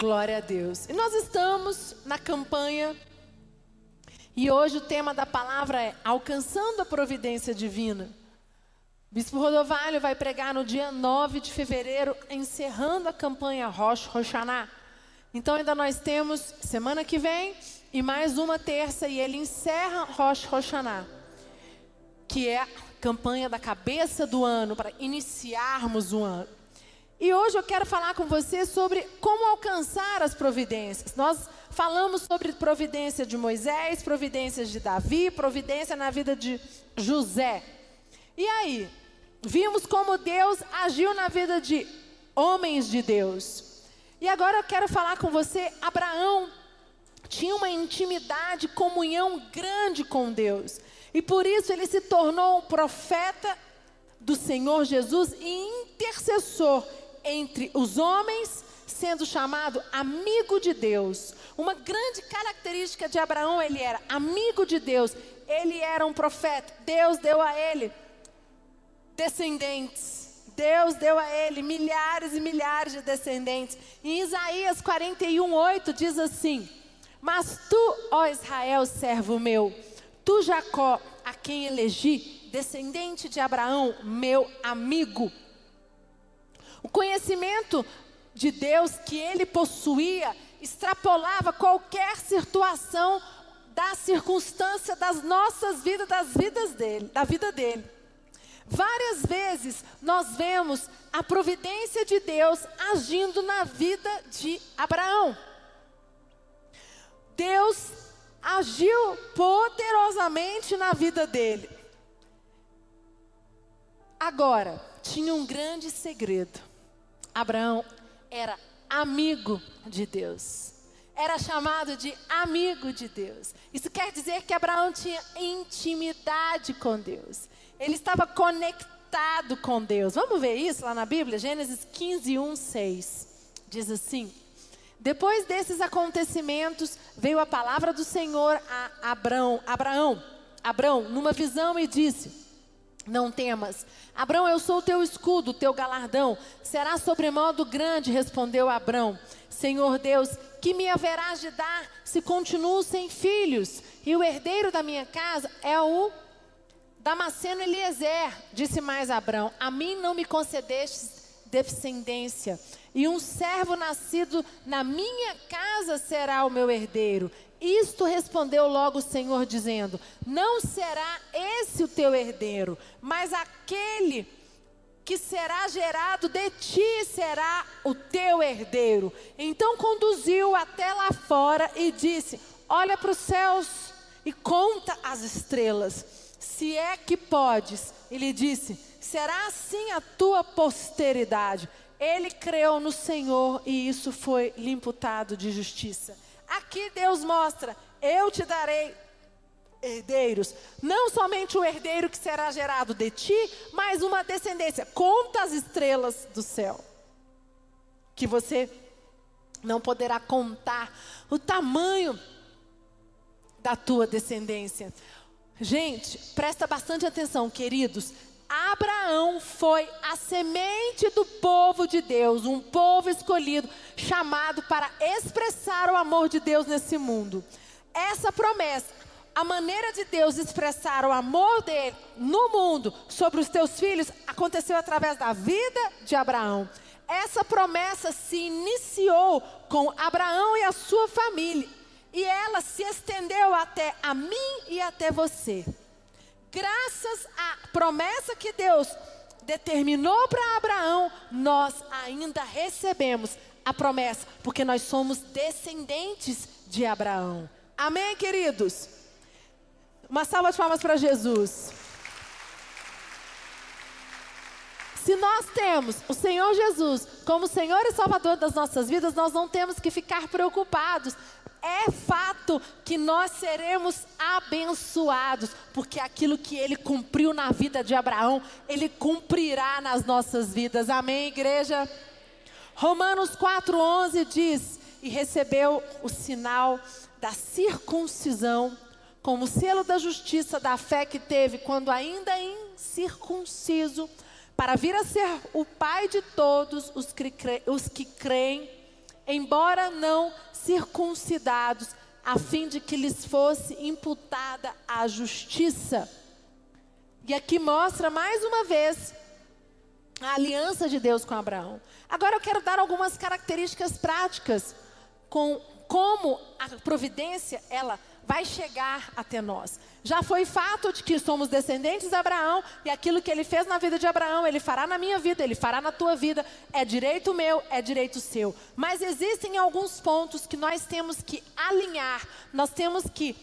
Glória a Deus. E nós estamos na campanha e hoje o tema da palavra é Alcançando a Providência Divina. Bispo Rodovalho vai pregar no dia 9 de fevereiro, encerrando a campanha Rosh Roshaná. Então ainda nós temos semana que vem e mais uma terça e ele encerra Rosh Roshaná, que é a campanha da cabeça do ano para iniciarmos o ano. E hoje eu quero falar com você sobre como alcançar as providências. Nós falamos sobre providência de Moisés, providências de Davi, providência na vida de José. E aí, vimos como Deus agiu na vida de homens de Deus. E agora eu quero falar com você, Abraão tinha uma intimidade, comunhão grande com Deus. E por isso ele se tornou um profeta do Senhor Jesus e intercessor entre os homens, sendo chamado amigo de Deus. Uma grande característica de Abraão, ele era amigo de Deus. Ele era um profeta. Deus deu a ele descendentes. Deus deu a ele milhares e milhares de descendentes. Em Isaías 41, 8 diz assim: Mas tu, ó Israel, servo meu, tu Jacó, a quem elegi, descendente de Abraão, meu amigo, o conhecimento de Deus que ele possuía extrapolava qualquer situação da circunstância das nossas vidas, das vidas dele, da vida dele. Várias vezes nós vemos a providência de Deus agindo na vida de Abraão. Deus agiu poderosamente na vida dele. Agora, tinha um grande segredo. Abraão era amigo de Deus. Era chamado de amigo de Deus. Isso quer dizer que Abraão tinha intimidade com Deus. Ele estava conectado com Deus. Vamos ver isso lá na Bíblia? Gênesis 15, 1, 6. Diz assim: Depois desses acontecimentos, veio a palavra do Senhor a Abraão, Abraão, Abraão, numa visão e disse: não temas. Abrão, eu sou o teu escudo, teu galardão. Será sobremodo grande, respondeu Abrão. Senhor Deus, que me haverás de dar se continuo sem filhos? E o herdeiro da minha casa é o Damasceno Eliezer. Disse mais Abrão: A mim não me concedestes descendência, e um servo nascido na minha casa será o meu herdeiro. Isto respondeu logo o Senhor, dizendo: Não será esse o teu herdeiro, mas aquele que será gerado de ti será o teu herdeiro. Então conduziu até lá fora e disse: Olha para os céus e conta as estrelas, se é que podes. Ele disse: Será assim a tua posteridade. Ele creu no Senhor e isso foi lhe imputado de justiça. Aqui Deus mostra: eu te darei herdeiros, não somente o herdeiro que será gerado de ti, mas uma descendência. Conta as estrelas do céu, que você não poderá contar o tamanho da tua descendência. Gente, presta bastante atenção, queridos. Abraão foi a semente do povo de Deus, um povo escolhido, chamado para expressar o amor de Deus nesse mundo. Essa promessa, a maneira de Deus expressar o amor dele no mundo sobre os teus filhos, aconteceu através da vida de Abraão. Essa promessa se iniciou com Abraão e a sua família, e ela se estendeu até a mim e até você graças promessa que Deus determinou para Abraão, nós ainda recebemos a promessa, porque nós somos descendentes de Abraão. Amém, queridos? Uma salva de palmas para Jesus. Se nós temos o Senhor Jesus como Senhor e Salvador das nossas vidas, nós não temos que ficar preocupados é fato que nós seremos abençoados, porque aquilo que ele cumpriu na vida de Abraão, ele cumprirá nas nossas vidas. Amém, igreja? Romanos 4:11 diz: "E recebeu o sinal da circuncisão como selo da justiça da fé que teve quando ainda incircunciso, para vir a ser o pai de todos os que, creem embora não circuncidados, a fim de que lhes fosse imputada a justiça. E aqui mostra mais uma vez a aliança de Deus com Abraão. Agora eu quero dar algumas características práticas com como a providência ela vai chegar até nós. Já foi fato de que somos descendentes de Abraão e aquilo que ele fez na vida de Abraão, ele fará na minha vida, ele fará na tua vida. É direito meu, é direito seu. Mas existem alguns pontos que nós temos que alinhar, nós temos que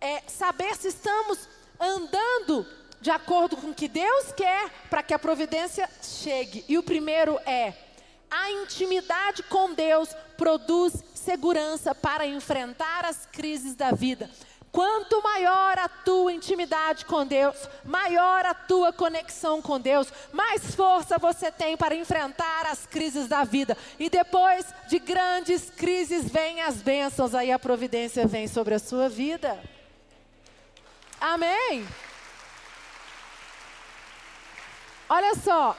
é, saber se estamos andando de acordo com o que Deus quer para que a providência chegue. E o primeiro é a intimidade com Deus produz segurança para enfrentar as crises da vida. Quanto maior a tua intimidade com Deus, maior a tua conexão com Deus, mais força você tem para enfrentar as crises da vida. E depois de grandes crises vêm as bênçãos, aí a providência vem sobre a sua vida. Amém? Olha só,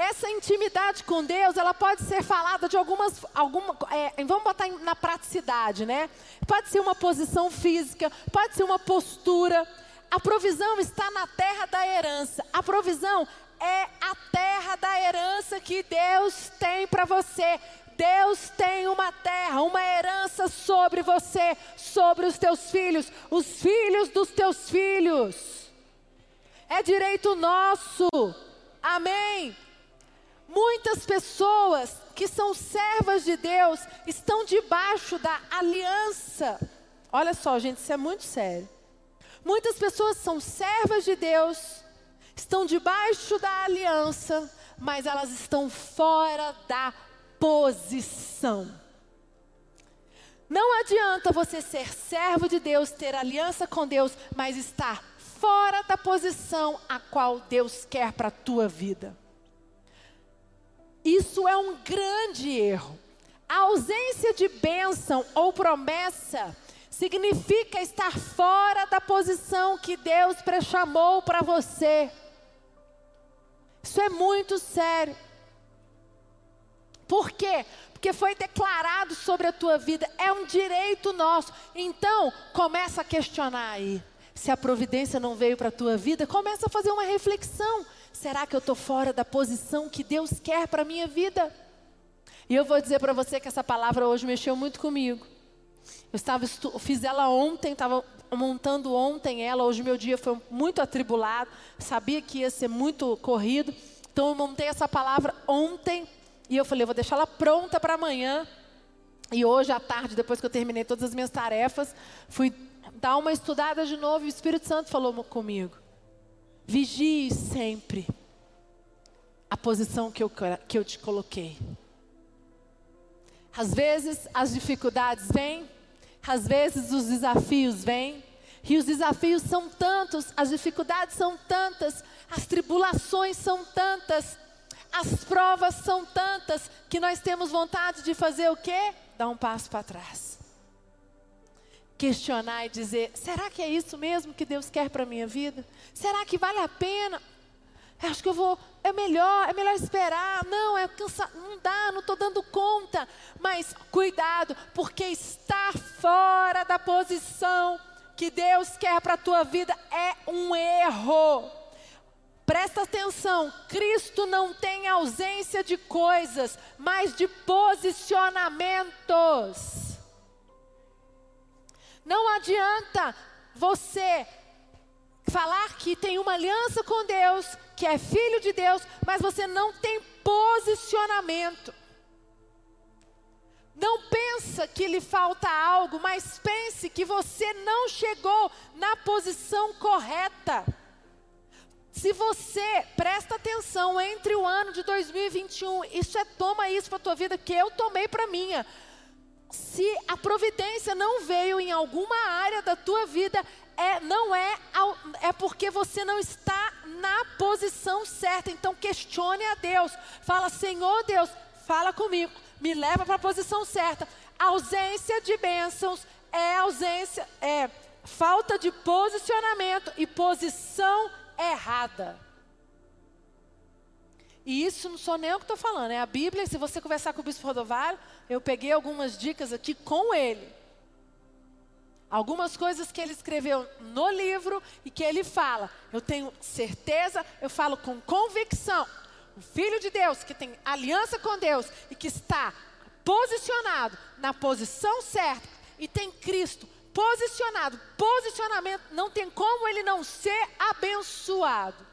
essa intimidade com Deus, ela pode ser falada de algumas, alguma, é, vamos botar na praticidade, né? Pode ser uma posição física, pode ser uma postura. A provisão está na terra da herança. A provisão é a terra da herança que Deus tem para você. Deus tem uma terra, uma herança sobre você, sobre os teus filhos, os filhos dos teus filhos. É direito nosso. Amém. Muitas pessoas que são servas de Deus estão debaixo da aliança. Olha só, gente, isso é muito sério. Muitas pessoas são servas de Deus, estão debaixo da aliança, mas elas estão fora da posição. Não adianta você ser servo de Deus, ter aliança com Deus, mas estar fora da posição a qual Deus quer para a tua vida. Isso é um grande erro. A ausência de bênção ou promessa significa estar fora da posição que Deus pré-chamou para você. Isso é muito sério. Por quê? Porque foi declarado sobre a tua vida, é um direito nosso. Então, começa a questionar aí. Se a providência não veio para a tua vida, começa a fazer uma reflexão. Será que eu estou fora da posição que Deus quer para a minha vida? E eu vou dizer para você que essa palavra hoje mexeu muito comigo. Eu estava fiz ela ontem, estava montando ontem ela. Hoje meu dia foi muito atribulado, sabia que ia ser muito corrido. Então eu montei essa palavra ontem e eu falei, vou deixar ela pronta para amanhã. E hoje à tarde, depois que eu terminei todas as minhas tarefas, fui dar uma estudada de novo e o Espírito Santo falou comigo. Vigie sempre a posição que eu, que eu te coloquei. Às vezes as dificuldades vêm, às vezes os desafios vêm, e os desafios são tantos, as dificuldades são tantas, as tribulações são tantas, as provas são tantas, que nós temos vontade de fazer o quê? Dar um passo para trás. Questionar e dizer: será que é isso mesmo que Deus quer para a minha vida? Será que vale a pena? Acho que eu vou, é melhor, é melhor esperar. Não, é cansa, não dá, não estou dando conta. Mas cuidado, porque estar fora da posição que Deus quer para a tua vida é um erro. Presta atenção, Cristo não tem ausência de coisas, mas de posicionamentos. Não adianta você falar que tem uma aliança com Deus, que é filho de Deus, mas você não tem posicionamento. Não pensa que lhe falta algo, mas pense que você não chegou na posição correta. Se você presta atenção entre o ano de 2021, isso é toma isso para a tua vida que eu tomei para minha. Se a providência não veio em alguma área da tua vida, é, não é, é porque você não está na posição certa. Então questione a Deus. Fala, Senhor Deus, fala comigo, me leva para a posição certa. A ausência de bênçãos é ausência, é falta de posicionamento e posição errada. E isso não sou nem eu que estou falando, é a Bíblia. Se você conversar com o bispo Rodovalho, eu peguei algumas dicas aqui com ele. Algumas coisas que ele escreveu no livro e que ele fala. Eu tenho certeza, eu falo com convicção. O Filho de Deus, que tem aliança com Deus e que está posicionado na posição certa e tem Cristo posicionado, posicionamento, não tem como ele não ser abençoado.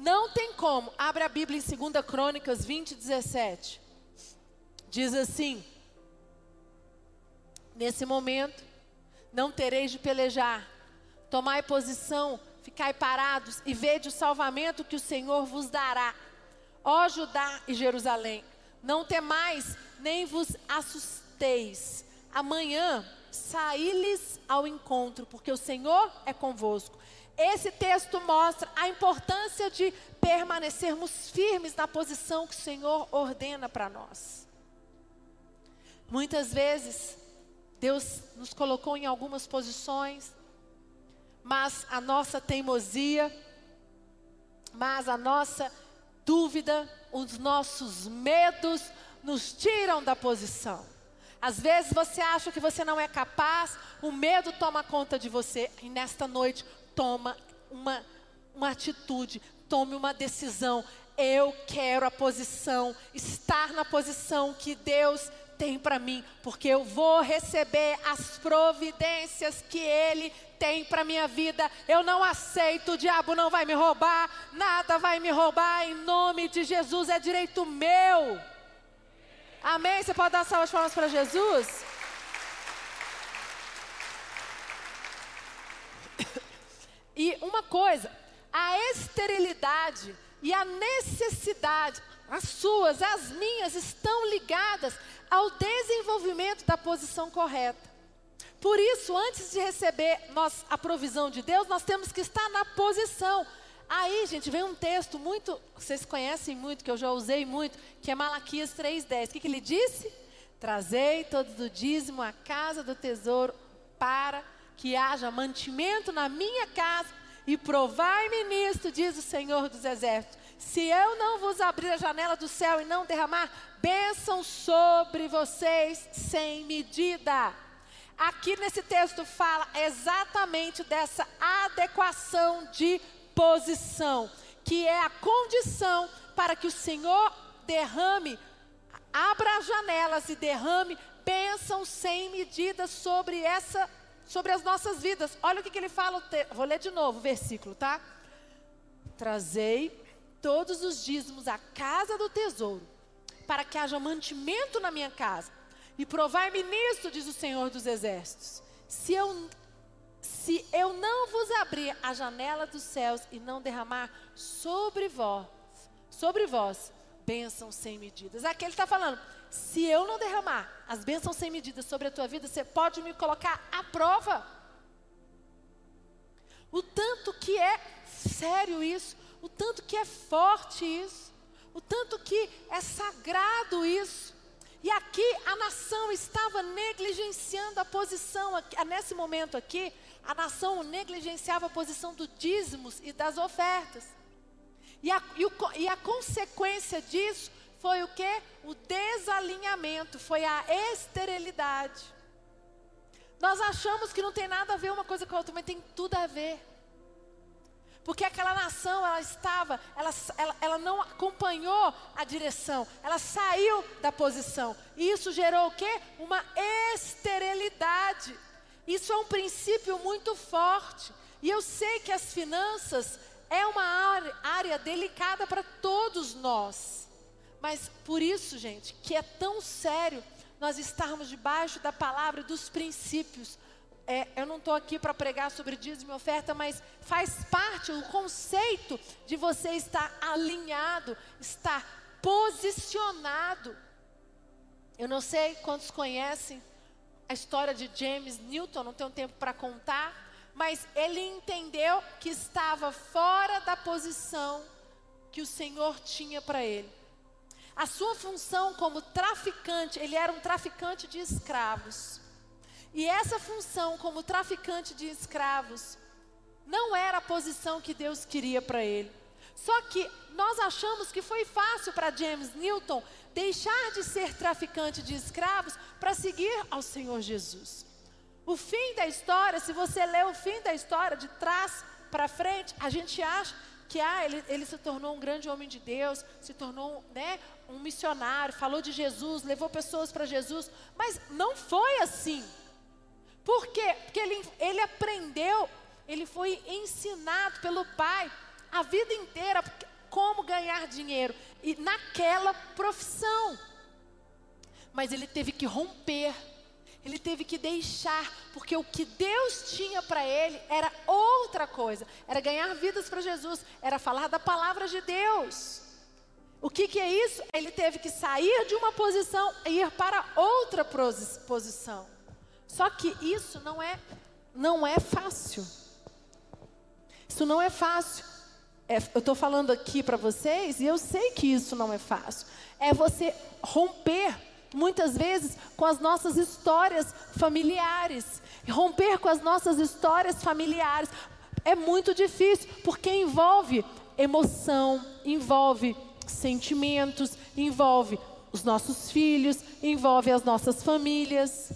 Não tem como. Abre a Bíblia em 2 Crônicas 20, 17. Diz assim: Nesse momento, não tereis de pelejar, tomai posição, ficai parados e vede o salvamento que o Senhor vos dará. Ó Judá e Jerusalém, não temais, nem vos assusteis. Amanhã saí-lhes ao encontro, porque o Senhor é convosco. Esse texto mostra a importância de permanecermos firmes na posição que o Senhor ordena para nós. Muitas vezes, Deus nos colocou em algumas posições, mas a nossa teimosia, mas a nossa dúvida, os nossos medos nos tiram da posição. Às vezes você acha que você não é capaz, o medo toma conta de você, e nesta noite toma uma, uma atitude, tome uma decisão. Eu quero a posição, estar na posição que Deus tem para mim, porque eu vou receber as providências que Ele tem para minha vida. Eu não aceito, o diabo não vai me roubar, nada vai me roubar. Em nome de Jesus é direito meu. Amém? Você pode dar salva de palmas para Jesus? E uma coisa, a esterilidade e a necessidade, as suas, as minhas, estão ligadas ao desenvolvimento da posição correta. Por isso, antes de receber nós, a provisão de Deus, nós temos que estar na posição. Aí, gente, vem um texto muito, vocês conhecem muito, que eu já usei muito, que é Malaquias 3,10. O que, que ele disse? Trazei todo o dízimo à casa do tesouro para que haja mantimento na minha casa e provai-me nisto, diz o Senhor dos Exércitos. Se eu não vos abrir a janela do céu e não derramar bênção sobre vocês sem medida. Aqui nesse texto fala exatamente dessa adequação de posição, que é a condição para que o Senhor derrame, abra as janelas e derrame bênção sem medida sobre essa sobre as nossas vidas. Olha o que, que ele fala, vou ler de novo o versículo, tá? Trazei todos os dízimos à casa do tesouro, para que haja mantimento na minha casa. E provai-me nisto, diz o Senhor dos Exércitos. Se eu, se eu não vos abrir a janela dos céus e não derramar sobre vós, sobre vós, bênçãos sem medidas. Aqui ele está falando, se eu não derramar as bênçãos sem medida sobre a tua vida, você pode me colocar à prova. O tanto que é sério isso, o tanto que é forte isso, o tanto que é sagrado isso. E aqui a nação estava negligenciando a posição, nesse momento aqui, a nação negligenciava a posição dos dízimos e das ofertas. E a, e, o, e a consequência disso foi o que? O desalinhamento, foi a esterilidade. Nós achamos que não tem nada a ver uma coisa com a outra, mas tem tudo a ver. Porque aquela nação, ela estava, ela, ela, ela não acompanhou a direção, ela saiu da posição. E isso gerou o quê? Uma esterilidade. Isso é um princípio muito forte. E eu sei que as finanças é uma área, área delicada para todos nós. Mas por isso, gente, que é tão sério nós estarmos debaixo da palavra dos princípios. É, eu não estou aqui para pregar sobre dízimo e oferta, mas faz parte o conceito de você estar alinhado, estar posicionado. Eu não sei quantos conhecem a história de James Newton, não tenho tempo para contar, mas ele entendeu que estava fora da posição que o Senhor tinha para ele. A sua função como traficante, ele era um traficante de escravos. E essa função como traficante de escravos não era a posição que Deus queria para ele. Só que nós achamos que foi fácil para James Newton deixar de ser traficante de escravos para seguir ao Senhor Jesus. O fim da história, se você ler o fim da história de trás para frente, a gente acha que ah, ele, ele se tornou um grande homem de Deus, se tornou né, um missionário, falou de Jesus, levou pessoas para Jesus, mas não foi assim. Por quê? Porque ele, ele aprendeu, ele foi ensinado pelo pai a vida inteira como ganhar dinheiro e naquela profissão. Mas ele teve que romper, ele teve que deixar, porque o que Deus tinha para ele era outra coisa, era ganhar vidas para Jesus, era falar da palavra de Deus. O que, que, é isso? Ele teve que sair de uma posição e ir para outra posição. Só que isso não é, não é fácil. Isso não é fácil. É, eu estou falando aqui para vocês e eu sei que isso não é fácil. É você romper, muitas vezes, com as nossas histórias familiares. Romper com as nossas histórias familiares é muito difícil, porque envolve emoção, envolve sentimentos, envolve os nossos filhos, envolve as nossas famílias.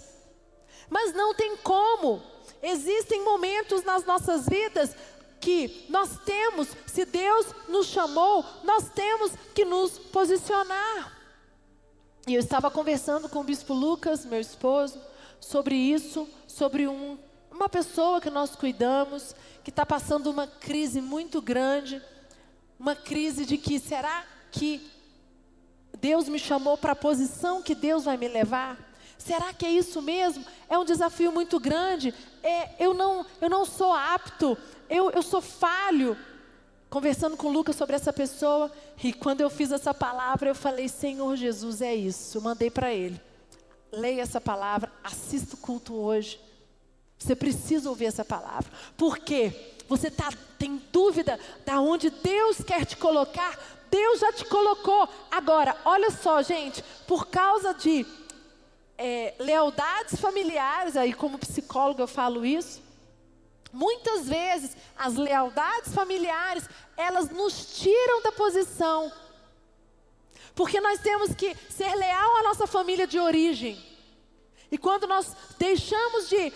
Mas não tem como. Existem momentos nas nossas vidas que nós temos, se Deus nos chamou, nós temos que nos posicionar. E eu estava conversando com o bispo Lucas, meu esposo, sobre isso, sobre um, uma pessoa que nós cuidamos, que está passando uma crise muito grande, uma crise de que será que Deus me chamou para a posição que Deus vai me levar? Será que é isso mesmo? É um desafio muito grande. É, eu, não, eu não sou apto eu, eu sou falho. Conversando com Lucas sobre essa pessoa, e quando eu fiz essa palavra, eu falei: Senhor Jesus, é isso. Eu mandei para ele. Leia essa palavra, assista o culto hoje. Você precisa ouvir essa palavra. Por quê? Você tá, tem dúvida da onde Deus quer te colocar? Deus já te colocou. Agora, olha só, gente, por causa de é, lealdades familiares, aí como psicóloga eu falo isso, Muitas vezes as lealdades familiares, elas nos tiram da posição. Porque nós temos que ser leal à nossa família de origem. E quando nós deixamos de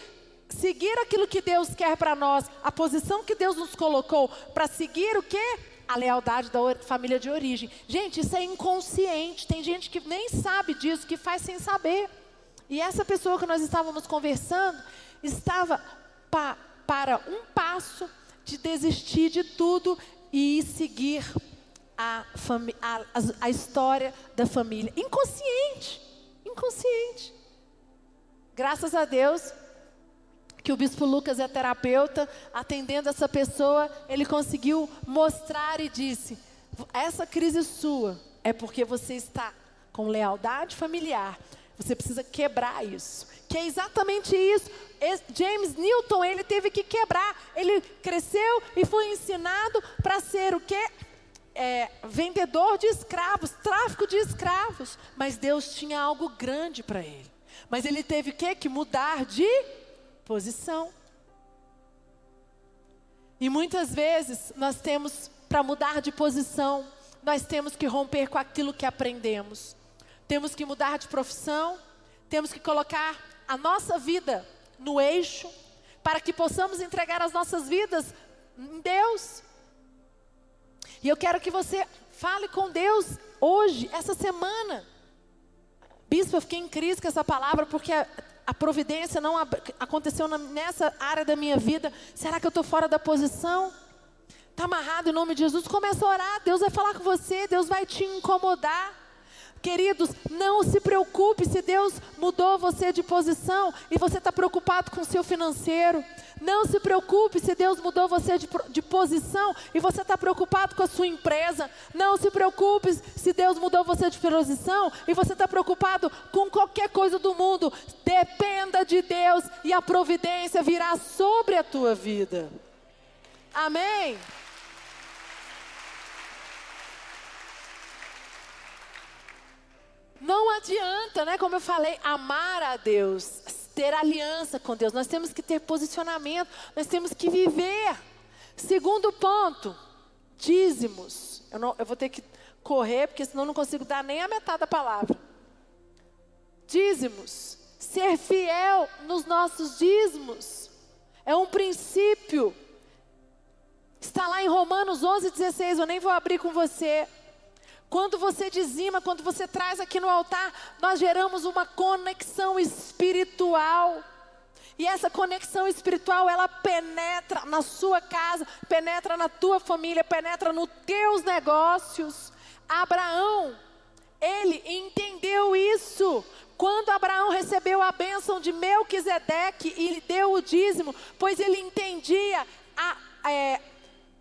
seguir aquilo que Deus quer para nós, a posição que Deus nos colocou, para seguir o quê? A lealdade da família de origem. Gente, isso é inconsciente. Tem gente que nem sabe disso, que faz sem saber. E essa pessoa que nós estávamos conversando estava pa para um passo de desistir de tudo e seguir a, a, a história da família. Inconsciente, inconsciente. Graças a Deus que o bispo Lucas é terapeuta, atendendo essa pessoa, ele conseguiu mostrar e disse: essa crise sua é porque você está com lealdade familiar. Você precisa quebrar isso que é exatamente isso. James Newton, ele teve que quebrar. Ele cresceu e foi ensinado para ser o quê? É, vendedor de escravos, tráfico de escravos. Mas Deus tinha algo grande para ele. Mas ele teve que, que mudar de posição. E muitas vezes nós temos, para mudar de posição, nós temos que romper com aquilo que aprendemos. Temos que mudar de profissão, temos que colocar a nossa vida no eixo, para que possamos entregar as nossas vidas em Deus. E eu quero que você fale com Deus hoje, essa semana. Bispo, eu fiquei em crise com essa palavra porque a, a providência não aconteceu na, nessa área da minha vida. Será que eu estou fora da posição? Está amarrado em nome de Jesus? Começa a orar. Deus vai falar com você, Deus vai te incomodar. Queridos, não se preocupe se Deus mudou você de posição e você está preocupado com o seu financeiro. Não se preocupe se Deus mudou você de, de posição e você está preocupado com a sua empresa. Não se preocupe se Deus mudou você de posição e você está preocupado com qualquer coisa do mundo. Dependa de Deus e a providência virá sobre a tua vida. Amém? Não adianta, né? Como eu falei, amar a Deus, ter aliança com Deus. Nós temos que ter posicionamento, nós temos que viver. Segundo ponto, dízimos. Eu, não, eu vou ter que correr, porque senão não consigo dar nem a metade da palavra. Dízimos. Ser fiel nos nossos dízimos. É um princípio. Está lá em Romanos 11, 16. Eu nem vou abrir com você. Quando você dizima, quando você traz aqui no altar, nós geramos uma conexão espiritual. E essa conexão espiritual, ela penetra na sua casa, penetra na tua família, penetra nos teus negócios. Abraão, ele entendeu isso. Quando Abraão recebeu a bênção de Melquisedeque e deu o dízimo, pois ele entendia a, é,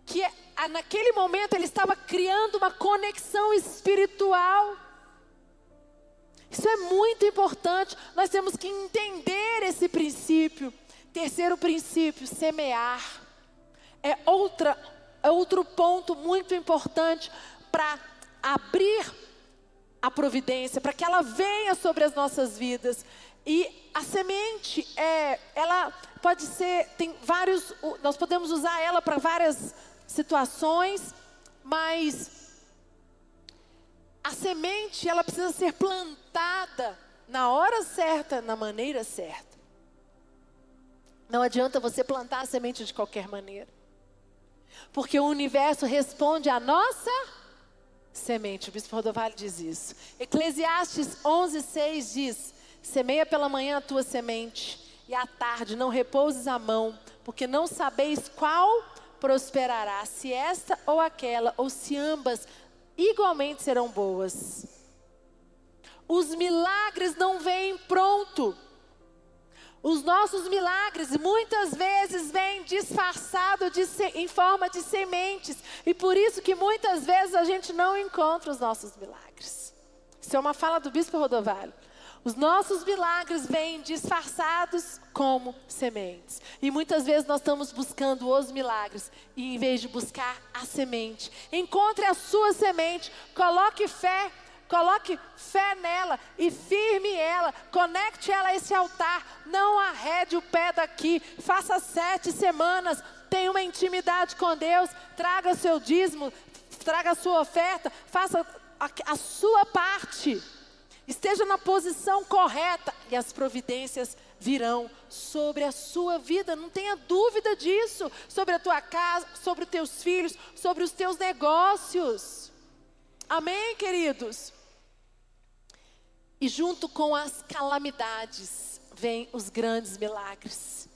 que naquele momento ele estava criando uma conexão espiritual. Isso é muito importante. Nós temos que entender esse princípio. Terceiro princípio, semear. É, outra, é outro ponto muito importante para abrir a providência, para que ela venha sobre as nossas vidas. E a semente, é, ela pode ser, tem vários, nós podemos usar ela para várias situações, mas a semente, ela precisa ser plantada na hora certa, na maneira certa. Não adianta você plantar a semente de qualquer maneira. Porque o universo responde à nossa semente. O bispo Rodovalho diz isso. Eclesiastes 11:6 diz: Semeia pela manhã a tua semente, e à tarde não repouses a mão, porque não sabeis qual prosperará, se esta ou aquela, ou se ambas igualmente serão boas. Os milagres não vêm pronto. Os nossos milagres muitas vezes vêm disfarçados de em forma de sementes. E por isso que muitas vezes a gente não encontra os nossos milagres. Isso é uma fala do bispo Rodovalho. Os nossos milagres vêm disfarçados como sementes. E muitas vezes nós estamos buscando os milagres e em vez de buscar a semente, encontre a sua semente, coloque fé, coloque fé nela e firme ela, conecte ela a esse altar, não arrede o pé daqui, faça sete semanas, tenha uma intimidade com Deus, traga seu dízimo, traga a sua oferta, faça a, a sua parte. Esteja na posição correta e as providências virão sobre a sua vida. Não tenha dúvida disso. Sobre a tua casa, sobre os teus filhos, sobre os teus negócios. Amém, queridos? E junto com as calamidades vêm os grandes milagres.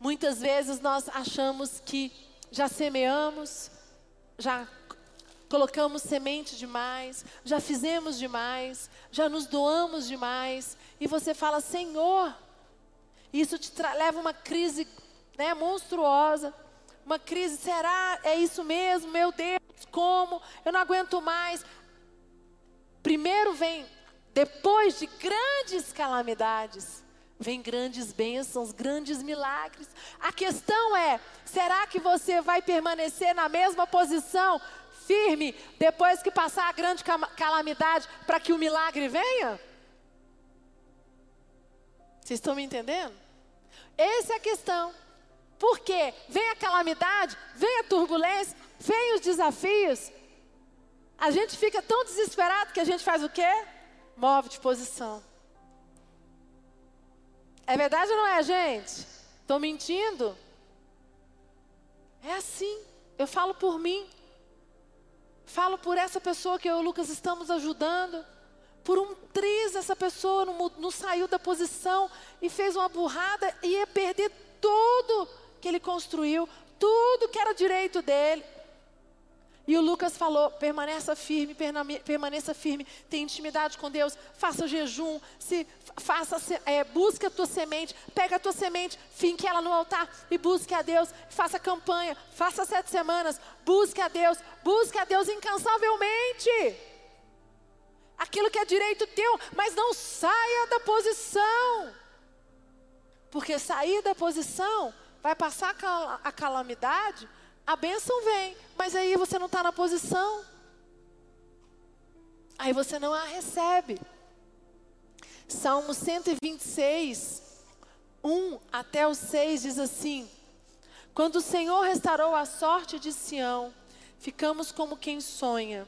Muitas vezes nós achamos que já semeamos, já colocamos semente demais, já fizemos demais, já nos doamos demais, e você fala, Senhor, isso te leva uma crise né, monstruosa, uma crise, será, é isso mesmo, meu Deus, como, eu não aguento mais. Primeiro vem, depois de grandes calamidades, vem grandes bênçãos, grandes milagres. A questão é: será que você vai permanecer na mesma posição firme depois que passar a grande calamidade para que o milagre venha? Vocês estão me entendendo? Essa é a questão. Porque vem a calamidade, vem a turbulência, vem os desafios. A gente fica tão desesperado que a gente faz o quê? Move de posição. É verdade ou não é, gente? Estou mentindo? É assim. Eu falo por mim. Falo por essa pessoa que eu e o Lucas estamos ajudando. Por um triz, essa pessoa não, não saiu da posição e fez uma burrada e ia perder tudo que ele construiu, tudo que era direito dele. E o Lucas falou: permaneça firme, permaneça firme, tenha intimidade com Deus, faça jejum, se faça, é, busque a tua semente, pega a tua semente, finque ela no altar e busque a Deus, faça campanha, faça sete semanas, busque a Deus, busque a Deus incansavelmente. Aquilo que é direito teu, mas não saia da posição. Porque sair da posição vai passar a calamidade, a bênção vem, mas aí você não está na posição. Aí você não a recebe. Salmo 126, 1 até o 6 diz assim: Quando o Senhor restaurou a sorte de Sião, ficamos como quem sonha.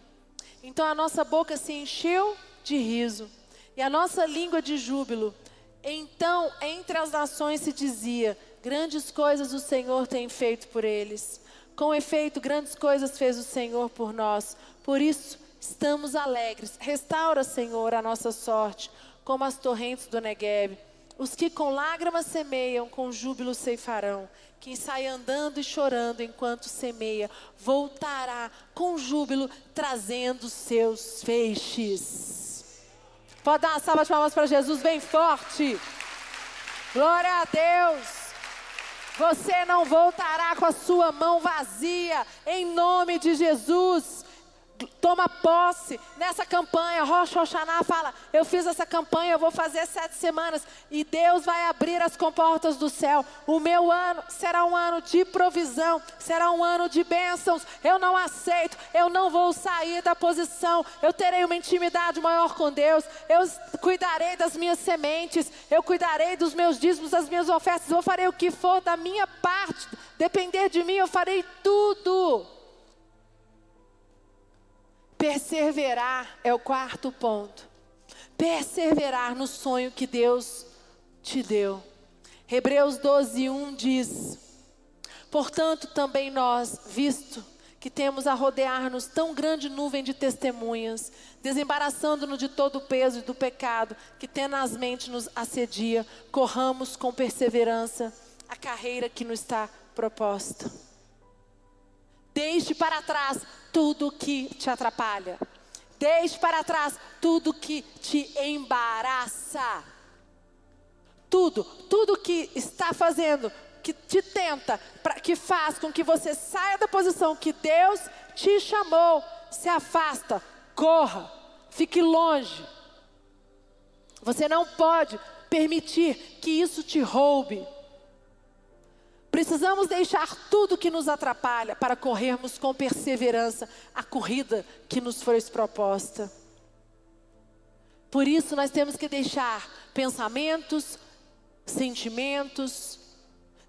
Então a nossa boca se encheu de riso e a nossa língua de júbilo. Então, entre as nações se dizia: Grandes coisas o Senhor tem feito por eles. Com efeito, grandes coisas fez o Senhor por nós. Por isso, estamos alegres. Restaura, Senhor, a nossa sorte, como as torrentes do Negueb. Os que com lágrimas semeiam, com júbilo ceifarão. Quem sai andando e chorando enquanto semeia, voltará com júbilo, trazendo seus feixes. Pode dar uma salva de palmas para Jesus bem forte. Glória a Deus. Você não voltará com a sua mão vazia, em nome de Jesus. Toma posse nessa campanha. Rocha Oxaná fala: Eu fiz essa campanha, eu vou fazer sete semanas. E Deus vai abrir as comportas do céu. O meu ano será um ano de provisão, será um ano de bênçãos. Eu não aceito, eu não vou sair da posição. Eu terei uma intimidade maior com Deus. Eu cuidarei das minhas sementes, eu cuidarei dos meus dízimos, das minhas ofertas. Eu farei o que for da minha parte. Depender de mim, eu farei tudo. Perseverar é o quarto ponto. Perseverar no sonho que Deus te deu. Hebreus 12, 1 diz: Portanto, também nós, visto que temos a rodear-nos tão grande nuvem de testemunhas, desembaraçando-nos de todo o peso e do pecado que tenazmente nos assedia, corramos com perseverança a carreira que nos está proposta. Deixe para trás tudo que te atrapalha. Deixe para trás tudo que te embaraça. Tudo, tudo que está fazendo, que te tenta, pra, que faz com que você saia da posição que Deus te chamou, se afasta, corra, fique longe. Você não pode permitir que isso te roube. Precisamos deixar tudo que nos atrapalha para corrermos com perseverança a corrida que nos foi proposta. Por isso, nós temos que deixar pensamentos, sentimentos,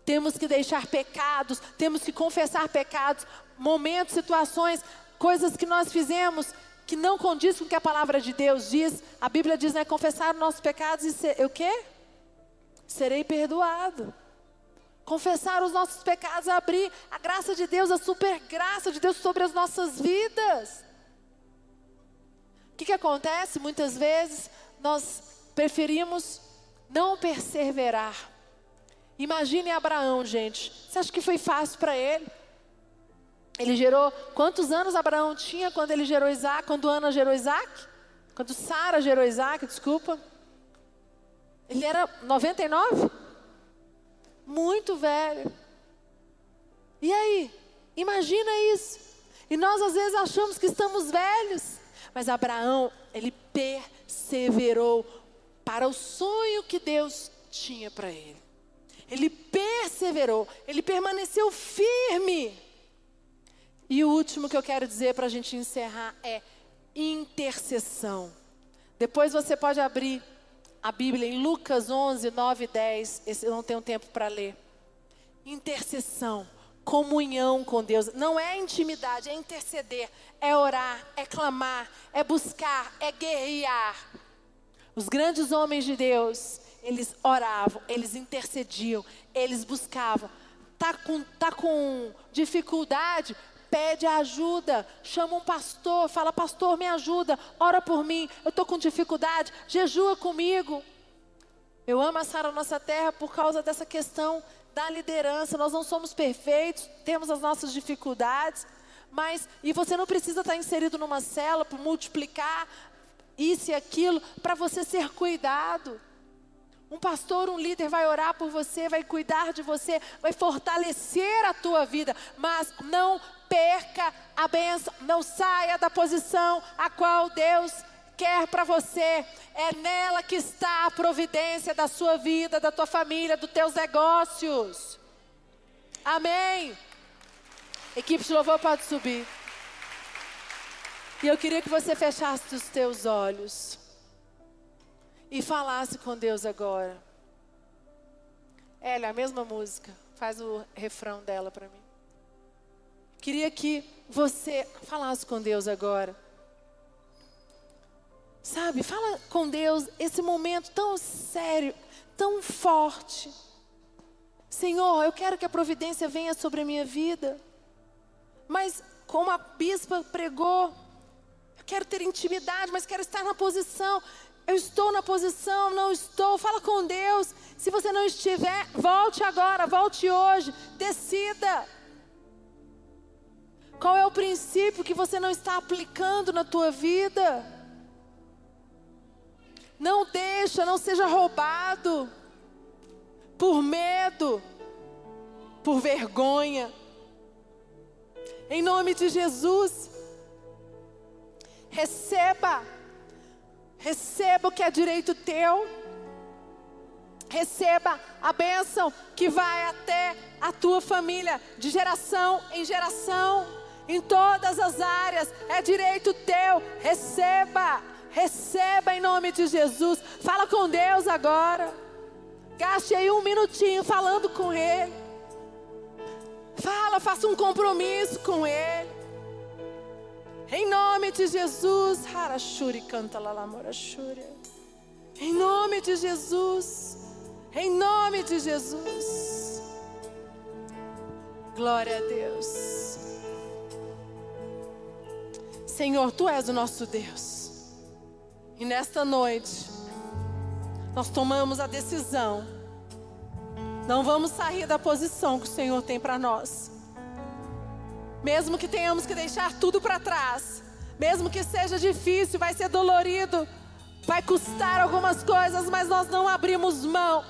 temos que deixar pecados, temos que confessar pecados, momentos, situações, coisas que nós fizemos que não condiz com o que a palavra de Deus diz. A Bíblia diz, né, confessar nossos pecados e ser, o quê? Serei perdoado confessar os nossos pecados, abrir a graça de Deus, a super graça de Deus sobre as nossas vidas. O que, que acontece? Muitas vezes nós preferimos não perseverar. Imagine Abraão, gente. Você acha que foi fácil para ele? Ele gerou. Quantos anos Abraão tinha quando ele gerou Isaac? Quando Ana gerou Isaac? Quando Sara gerou Isaac, desculpa. Ele era 99? Muito velho. E aí? Imagina isso. E nós às vezes achamos que estamos velhos. Mas Abraão, ele perseverou para o sonho que Deus tinha para ele. Ele perseverou, ele permaneceu firme. E o último que eu quero dizer para a gente encerrar é intercessão. Depois você pode abrir a Bíblia em Lucas 11, 9 e 10. Esse eu não tenho tempo para ler. Intercessão, comunhão com Deus. Não é intimidade, é interceder, é orar, é clamar, é buscar, é guerrear. Os grandes homens de Deus, eles oravam, eles intercediam, eles buscavam. Tá com, tá com dificuldade? Pede ajuda, chama um pastor, fala: Pastor, me ajuda, ora por mim, eu estou com dificuldade, jejua comigo. Eu amo a Sara Nossa Terra por causa dessa questão da liderança. Nós não somos perfeitos, temos as nossas dificuldades, mas e você não precisa estar inserido numa cela para multiplicar isso e aquilo para você ser cuidado. Um pastor, um líder vai orar por você, vai cuidar de você, vai fortalecer a tua vida, mas não perca a bênção, não saia da posição a qual Deus quer para você. É nela que está a providência da sua vida, da tua família, dos teus negócios. Amém. Equipe de louvor pode subir. E eu queria que você fechasse os teus olhos e falasse com Deus agora. Ela, a mesma música. Faz o refrão dela para mim. Queria que você falasse com Deus agora. Sabe, fala com Deus esse momento tão sério, tão forte. Senhor, eu quero que a providência venha sobre a minha vida. Mas como a bispa pregou, eu quero ter intimidade, mas quero estar na posição. Eu estou na posição, não estou. Fala com Deus. Se você não estiver, volte agora, volte hoje, decida. Qual é o princípio que você não está aplicando na tua vida? Não deixa, não seja roubado por medo, por vergonha. Em nome de Jesus, receba, receba o que é direito teu. Receba a bênção que vai até a tua família, de geração em geração, em todas as áreas, é direito teu. Receba, receba em nome de Jesus. Fala com Deus agora. Gaste aí um minutinho falando com Ele. Fala, faça um compromisso com Ele. Em nome de Jesus. Harashuri canta lalamorashuri. Em nome de Jesus. Em nome de Jesus. Glória a Deus. Senhor, Tu és o nosso Deus. E nesta noite, nós tomamos a decisão não vamos sair da posição que o Senhor tem para nós. Mesmo que tenhamos que deixar tudo para trás, mesmo que seja difícil, vai ser dolorido, vai custar algumas coisas, mas nós não abrimos mão,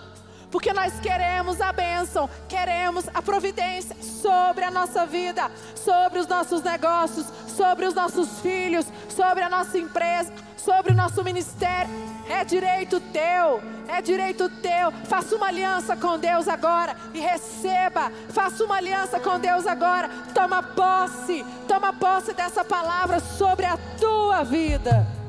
porque nós queremos a bênção, queremos a providência sobre a nossa vida, sobre os nossos negócios, sobre os nossos filhos, sobre a nossa empresa, sobre o nosso ministério. É direito teu, é direito teu. Faça uma aliança com Deus agora e receba. Faça uma aliança com Deus agora. Toma posse, toma posse dessa palavra sobre a tua vida.